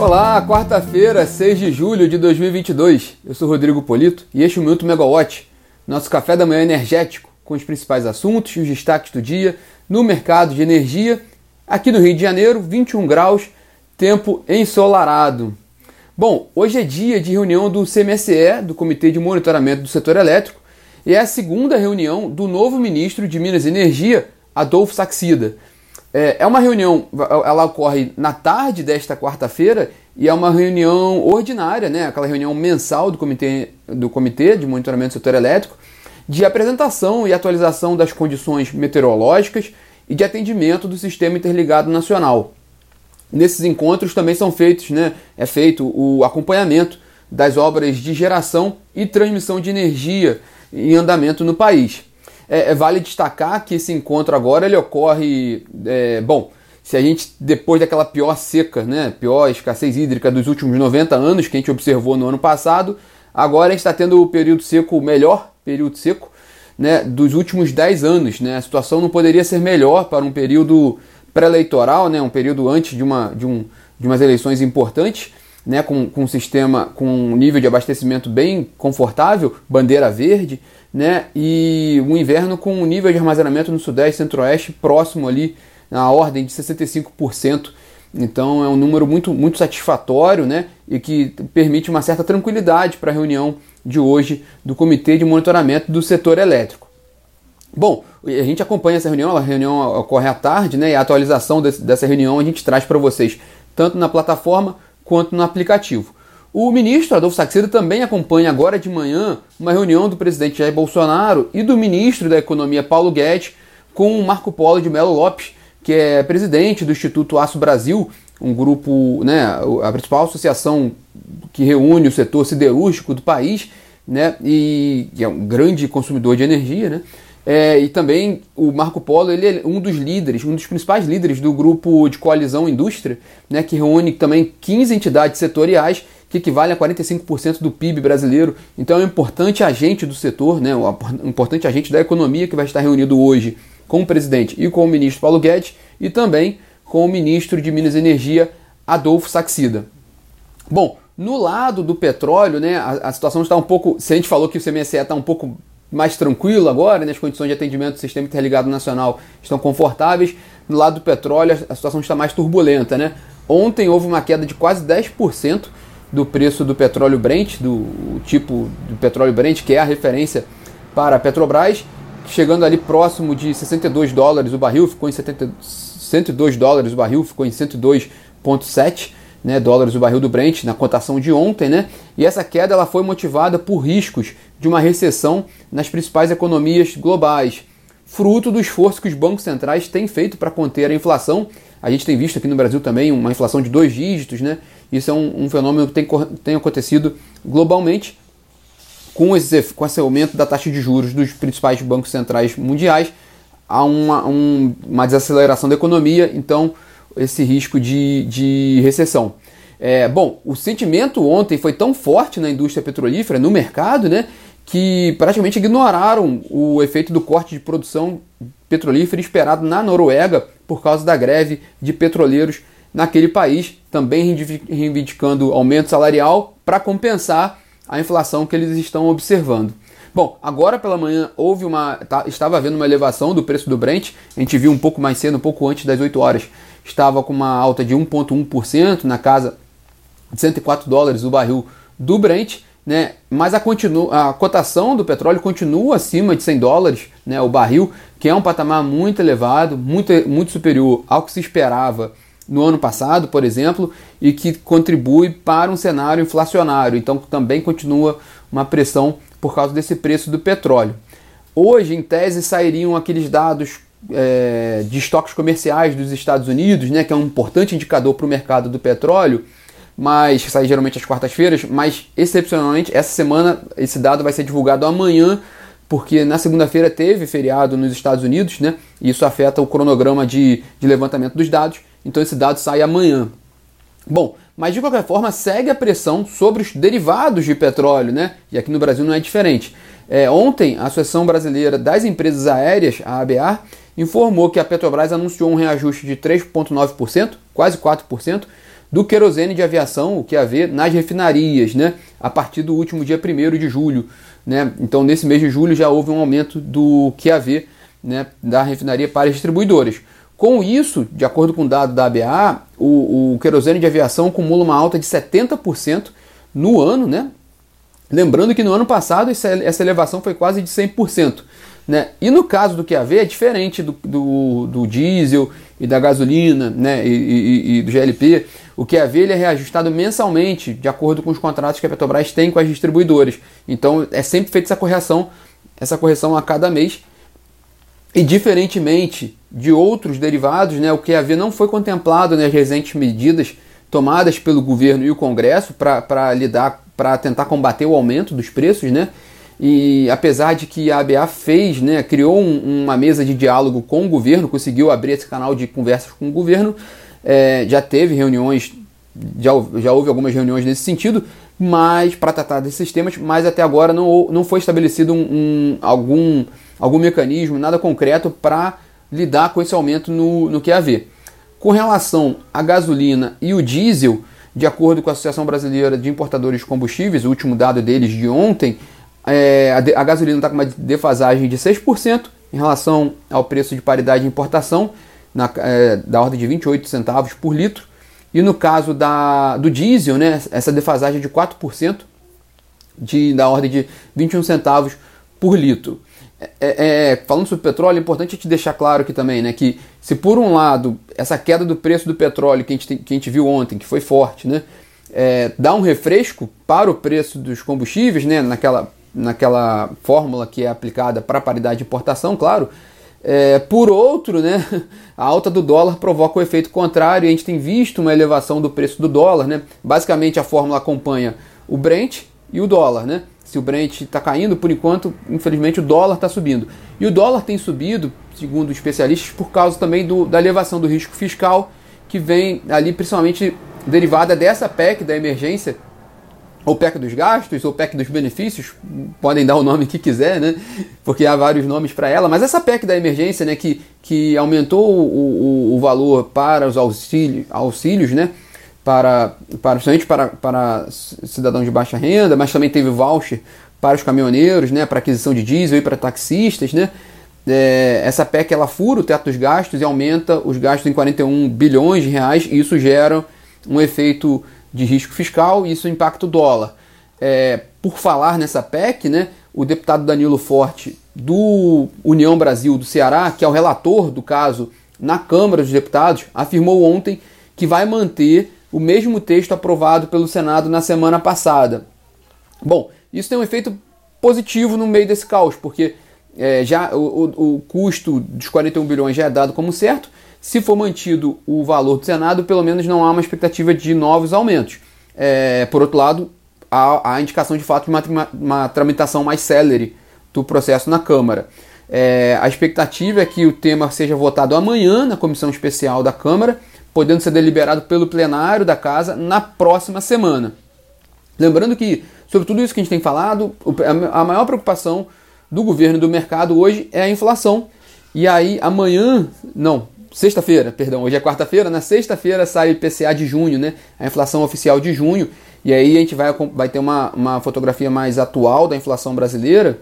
Olá, quarta-feira, 6 de julho de 2022. Eu sou Rodrigo Polito e este é o Minuto Megawatt, nosso café da manhã energético, com os principais assuntos e os destaques do dia no mercado de energia. Aqui no Rio de Janeiro, 21 graus, tempo ensolarado. Bom, hoje é dia de reunião do CMSE, do Comitê de Monitoramento do Setor Elétrico, e é a segunda reunião do novo ministro de Minas e Energia, Adolfo Saxida. É, é uma reunião, ela ocorre na tarde desta quarta-feira e é uma reunião ordinária, né? aquela reunião mensal do comitê, do comitê de Monitoramento do Setor Elétrico, de apresentação e atualização das condições meteorológicas e de atendimento do Sistema Interligado Nacional. Nesses encontros também são feitos, né, é feito o acompanhamento das obras de geração e transmissão de energia em andamento no país. É, é, vale destacar que esse encontro agora ele ocorre, é, bom, se a gente depois daquela pior seca, né, pior escassez hídrica dos últimos 90 anos que a gente observou no ano passado, agora a gente está tendo o período seco, o melhor período seco, né, dos últimos 10 anos, né? A situação não poderia ser melhor para um período pré-eleitoral, né, um período antes de, uma, de, um, de umas eleições importantes, né, com, com um sistema, com um nível de abastecimento bem confortável, bandeira verde, né, e um inverno com um nível de armazenamento no Sudeste e Centro-Oeste próximo ali, na ordem de 65%. Então é um número muito, muito satisfatório né, e que permite uma certa tranquilidade para a reunião de hoje do Comitê de Monitoramento do Setor Elétrico. Bom, a gente acompanha essa reunião, a reunião ocorre à tarde, né? E a atualização desse, dessa reunião a gente traz para vocês, tanto na plataforma quanto no aplicativo. O ministro Adolfo Saxida também acompanha agora de manhã uma reunião do presidente Jair Bolsonaro e do ministro da Economia Paulo Guedes com o Marco Polo de Melo Lopes, que é presidente do Instituto Aço Brasil, um grupo, né, a principal associação que reúne o setor siderúrgico do país, né, e é um grande consumidor de energia, né, é, e também o Marco Polo ele é um dos líderes, um dos principais líderes do grupo de coalizão indústria, né, que reúne também 15 entidades setoriais que equivale a 45% do PIB brasileiro. Então é um importante agente do setor, né, um importante agente da economia que vai estar reunido hoje com o presidente e com o ministro Paulo Guedes e também com o ministro de Minas e Energia Adolfo Saxida. Bom, no lado do petróleo, né, a, a situação está um pouco. Se a gente falou que o CMSE está um pouco mais tranquilo agora, né? as condições de atendimento do Sistema Interligado Nacional estão confortáveis. No lado do petróleo, a situação está mais turbulenta. Né? Ontem houve uma queda de quase 10% do preço do petróleo Brent, do tipo do petróleo Brent, que é a referência para a Petrobras, chegando ali próximo de 62 dólares o barril, ficou em 70, 102 dólares o barril, ficou em 102,7 né, dólares o barril do Brent na cotação de ontem, né? E essa queda ela foi motivada por riscos de uma recessão nas principais economias globais, fruto do esforço que os bancos centrais têm feito para conter a inflação. A gente tem visto aqui no Brasil também uma inflação de dois dígitos, né? Isso é um, um fenômeno que tem, tem acontecido globalmente com esse, com esse aumento da taxa de juros dos principais bancos centrais mundiais. Há uma, um, uma desaceleração da economia, então esse risco de, de recessão. É, bom, o sentimento ontem foi tão forte na indústria petrolífera, no mercado, né, que praticamente ignoraram o efeito do corte de produção petrolífera esperado na Noruega por causa da greve de petroleiros naquele país, também reivindicando aumento salarial para compensar a inflação que eles estão observando. Bom, agora pela manhã houve uma. Tá, estava havendo uma elevação do preço do Brent. A gente viu um pouco mais cedo, um pouco antes das 8 horas. Estava com uma alta de 1,1% na casa de 104 dólares o barril do Brent. Né? Mas a, continu, a cotação do petróleo continua acima de 100 dólares né, o barril, que é um patamar muito elevado, muito, muito superior ao que se esperava no ano passado, por exemplo, e que contribui para um cenário inflacionário. Então também continua uma pressão por causa desse preço do petróleo. Hoje, em tese, sairiam aqueles dados é, de estoques comerciais dos Estados Unidos, né, que é um importante indicador para o mercado do petróleo, mas sai geralmente às quartas-feiras, mas excepcionalmente essa semana esse dado vai ser divulgado amanhã, porque na segunda-feira teve feriado nos Estados Unidos, né, e isso afeta o cronograma de, de levantamento dos dados, então esse dado sai amanhã. Bom, mas de qualquer forma segue a pressão sobre os derivados de petróleo, né? E aqui no Brasil não é diferente. É, ontem, a Associação Brasileira das Empresas Aéreas, a ABA, informou que a Petrobras anunciou um reajuste de 3,9%, quase 4%, do querosene de aviação, o QAV, nas refinarias, né, a partir do último dia 1 de julho. Né? Então, nesse mês de julho já houve um aumento do QAV né, da refinaria para as distribuidoras. Com isso, de acordo com o dado da ABA, o, o querosene de aviação acumula uma alta de 70% no ano, né? Lembrando que no ano passado essa elevação foi quase de 100%. Né? E no caso do QAV é diferente do, do, do diesel e da gasolina né? E, e, e, do GLP. O QAV ele é reajustado mensalmente de acordo com os contratos que a Petrobras tem com as distribuidoras. Então é sempre feita essa correção, essa correção a cada mês. E diferentemente de outros derivados, né, o QAV não foi contemplado nas recentes medidas tomadas pelo governo e o Congresso para lidar, para tentar combater o aumento dos preços, né? E apesar de que a ABA fez, né, criou um, uma mesa de diálogo com o governo, conseguiu abrir esse canal de conversas com o governo, é, já teve reuniões, já, já houve algumas reuniões nesse sentido, mas para tratar desses temas, mas até agora não, não foi estabelecido um, um algum, algum mecanismo, nada concreto para lidar com esse aumento no, no QAV. Com relação à gasolina e o diesel, de acordo com a Associação Brasileira de Importadores de Combustíveis, o último dado deles de ontem, é, a, a, gasolina está com uma defasagem de 6% em relação ao preço de paridade de importação, na, é, da ordem de 28 centavos por litro. E no caso da, do diesel, né, essa defasagem é de 4%, de, da ordem de 21 centavos por litro. É, é, é, falando sobre petróleo, é importante te deixar claro aqui também, né, que se por um lado essa queda do preço do petróleo que a gente, tem, que a gente viu ontem, que foi forte, né, é, dá um refresco para o preço dos combustíveis, né, naquela, naquela fórmula que é aplicada para paridade de importação, claro, é, por outro, né, a alta do dólar provoca o efeito contrário e a gente tem visto uma elevação do preço do dólar. Né? Basicamente, a fórmula acompanha o Brent e o dólar. Né? se o Brent está caindo, por enquanto, infelizmente, o dólar está subindo. E o dólar tem subido, segundo especialistas, por causa também do, da elevação do risco fiscal, que vem ali principalmente derivada dessa PEC da emergência, ou PEC dos gastos, ou PEC dos benefícios, podem dar o nome que quiser, né? Porque há vários nomes para ela, mas essa PEC da emergência, né, que, que aumentou o, o, o valor para os auxílios, auxílios né? para, para principalmente para, para cidadãos de baixa renda, mas também teve voucher para os caminhoneiros, né, para aquisição de diesel e para taxistas, né? É, essa PEC ela fura o teto dos gastos e aumenta os gastos em 41 bilhões de reais e isso gera um efeito de risco fiscal e isso impacta o dólar. É, por falar nessa PEC, né, o deputado Danilo Forte do União Brasil do Ceará, que é o relator do caso na Câmara dos Deputados, afirmou ontem que vai manter o mesmo texto aprovado pelo Senado na semana passada. Bom, isso tem um efeito positivo no meio desse caos, porque é, já o, o, custo dos 41 bilhões já é dado como certo. Se for mantido o valor do Senado, pelo menos não há uma expectativa de novos aumentos. É, por outro lado, há a indicação de fato de uma, uma tramitação mais célere do processo na Câmara. É, a expectativa é que o tema seja votado amanhã na comissão especial da Câmara podendo ser deliberado pelo plenário da casa na próxima semana. Lembrando que, sobre tudo isso que a gente tem falado, a maior preocupação do governo e do mercado hoje é a inflação. E aí, amanhã, não, sexta-feira, perdão, hoje é quarta-feira, na sexta-feira sai o IPCA de junho, né? A inflação oficial de junho. E aí a gente vai, vai ter uma, uma fotografia mais atual da inflação brasileira.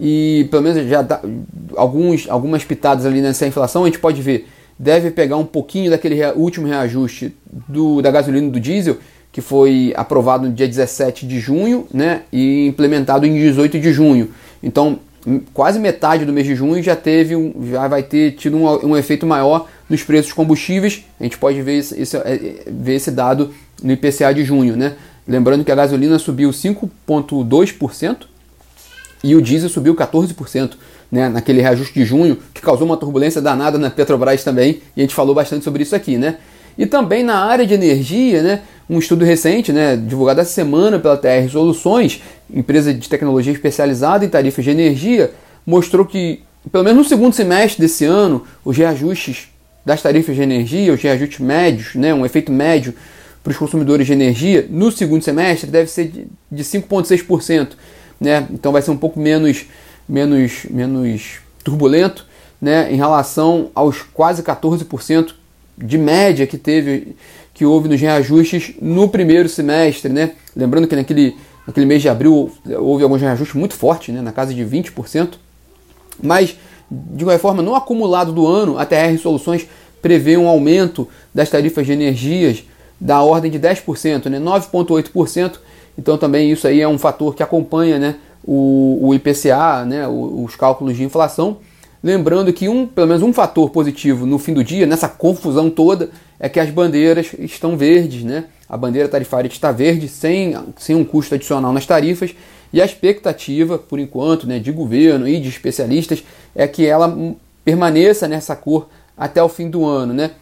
E pelo menos já dá alguns, algumas pitadas ali nessa inflação, a gente pode ver deve pegar um pouquinho daquele último reajuste do, da gasolina e do diesel, que foi aprovado no dia 17 de junho né, e implementado em 18 de junho. Então, quase metade do mês de junho já teve um, já vai ter tido um, um efeito maior nos preços dos combustíveis. A gente pode ver esse, esse, é, ver esse dado no IPCA de junho. Né? Lembrando que a gasolina subiu 5,2% e o diesel subiu 14% né, naquele reajuste de junho, que causou uma turbulência danada na Petrobras também, e a gente falou bastante sobre isso aqui, né? E também na área de energia, né, um estudo recente, né, divulgado essa semana pela TR Soluções, empresa de tecnologia especializada em tarifas de energia, mostrou que, pelo menos no segundo semestre desse ano, os reajustes das tarifas de energia, os reajustes médios, né, um efeito médio para os consumidores de energia, no segundo semestre deve ser de, de 5,6%. Né? Então vai ser um pouco menos menos, menos turbulento né, em relação aos quase 14% de média que teve que houve nos reajustes no primeiro semestre, né? Lembrando que naquele, naquele mês de abril houve alguns reajustes muito fortes, né? na casa de 20%. Mas, de qualquer forma, no acumulado do ano, a TR Soluções prevê um aumento das tarifas de energias da ordem de 10%, né? 9,8%. Então também isso aí é um fator que acompanha né? o, o IPCA, né? os cálculos de inflação. Lembrando que um, pelo menos um fator positivo no fim do dia, nessa confusão toda, é que as bandeiras estão verdes, né? A bandeira tarifária está verde, sem, sem um custo adicional nas tarifas, e a expectativa, por enquanto, né, de governo e de especialistas, é que ela permaneça nessa cor até o fim do ano, né?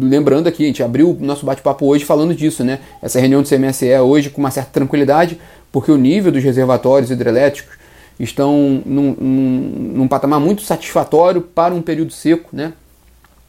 Lembrando aqui, a gente abriu o nosso bate-papo hoje falando disso, né? Essa reunião do CMSE hoje com uma certa tranquilidade, porque o nível dos reservatórios hidrelétricos estão num, num, num patamar muito satisfatório para um período seco, né?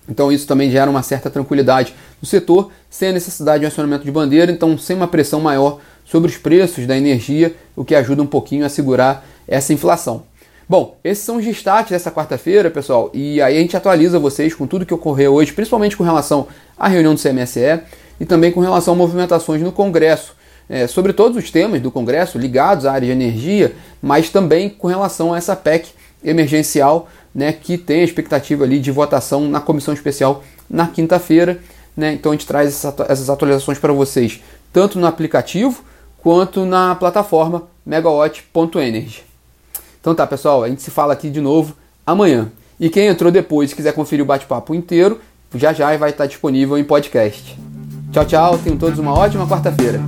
Então isso também gera uma certa tranquilidade no setor, sem a necessidade de um acionamento de bandeira, então sem uma pressão maior sobre os preços da energia, o que ajuda um pouquinho a segurar essa inflação. Bom, esses são os destaques dessa quarta-feira, pessoal, e aí a gente atualiza vocês com tudo que ocorreu hoje, principalmente com relação à reunião do CMSE e também com relação a movimentações no Congresso é, sobre todos os temas do Congresso ligados à área de energia, mas também com relação a essa PEC emergencial, né, que tem a expectativa ali de votação na comissão especial na quinta-feira. Né? Então a gente traz essas atualizações para vocês, tanto no aplicativo quanto na plataforma megawatt.energy. Então tá, pessoal, a gente se fala aqui de novo amanhã. E quem entrou depois e quiser conferir o bate-papo inteiro, já já vai estar disponível em podcast. Tchau, tchau, tenham todos uma ótima quarta-feira.